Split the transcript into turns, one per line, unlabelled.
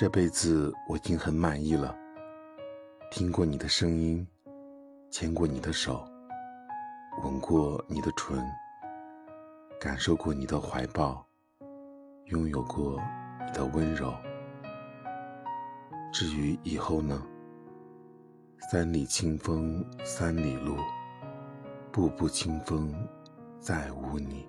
这辈子我已经很满意了。听过你的声音牵过你的手吻过你的唇感受过你的怀抱拥有过你的温柔。至于以后呢？三里清风三里路步步清风再无你。